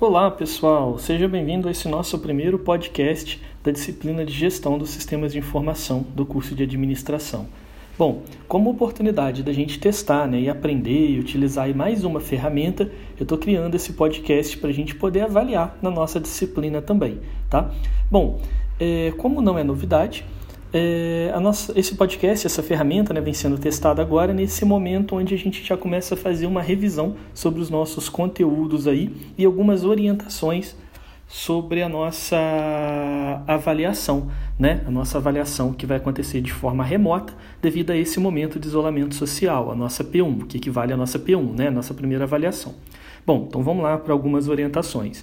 Olá, pessoal! Seja bem-vindo a esse nosso primeiro podcast da disciplina de Gestão dos Sistemas de Informação do curso de Administração. Bom, como oportunidade da gente testar né, e aprender e utilizar mais uma ferramenta, eu estou criando esse podcast para a gente poder avaliar na nossa disciplina também, tá? Bom, é, como não é novidade, é, nossa, esse podcast, essa ferramenta, né, vem sendo testada agora nesse momento onde a gente já começa a fazer uma revisão sobre os nossos conteúdos aí e algumas orientações sobre a nossa avaliação, né? A nossa avaliação que vai acontecer de forma remota devido a esse momento de isolamento social, a nossa P1, que equivale à nossa P1, né? Nossa primeira avaliação. Bom, então vamos lá para algumas orientações.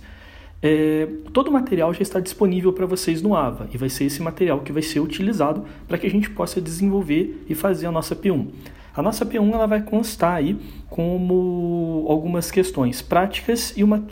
É, todo o material já está disponível para vocês no AVA e vai ser esse material que vai ser utilizado para que a gente possa desenvolver e fazer a nossa P1. A nossa P1 ela vai constar aí como algumas questões práticas e uma,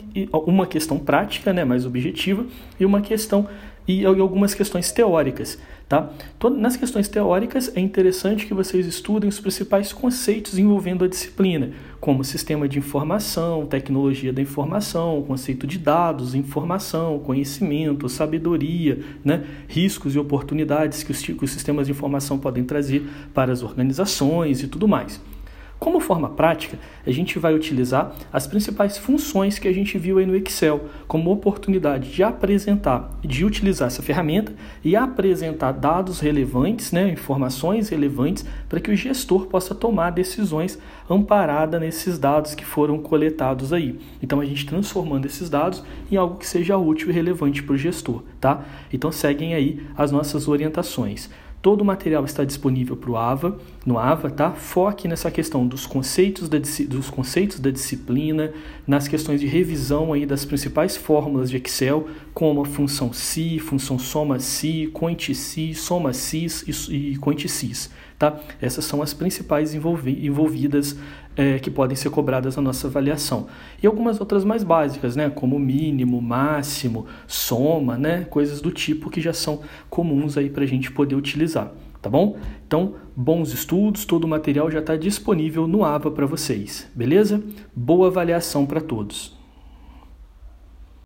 uma questão prática, né, mais objetiva, e uma questão e algumas questões teóricas. Tá? Nas questões teóricas, é interessante que vocês estudem os principais conceitos envolvendo a disciplina, como sistema de informação, tecnologia da informação, conceito de dados, informação, conhecimento, sabedoria, né? riscos e oportunidades que os, que os sistemas de informação podem trazer para as organizações e tudo mais. Como forma prática, a gente vai utilizar as principais funções que a gente viu aí no Excel, como oportunidade de apresentar, de utilizar essa ferramenta e apresentar dados relevantes, né, informações relevantes, para que o gestor possa tomar decisões amparada nesses dados que foram coletados aí. Então a gente transformando esses dados em algo que seja útil e relevante para o gestor, tá? Então seguem aí as nossas orientações. Todo o material está disponível para o AVA, no AVA, tá? Foque nessa questão dos conceitos, da, dos conceitos da disciplina, nas questões de revisão aí das principais fórmulas de Excel, como a função si, função soma si, quanti si, soma sis e, e quanti sis, tá? Essas são as principais envolvi envolvidas é, que podem ser cobradas na nossa avaliação. E algumas outras mais básicas, né, como mínimo, máximo, soma, né, coisas do tipo que já são comuns aí para a gente poder utilizar, tá bom? Então, bons estudos, todo o material já está disponível no AVA para vocês, beleza? Boa avaliação para todos!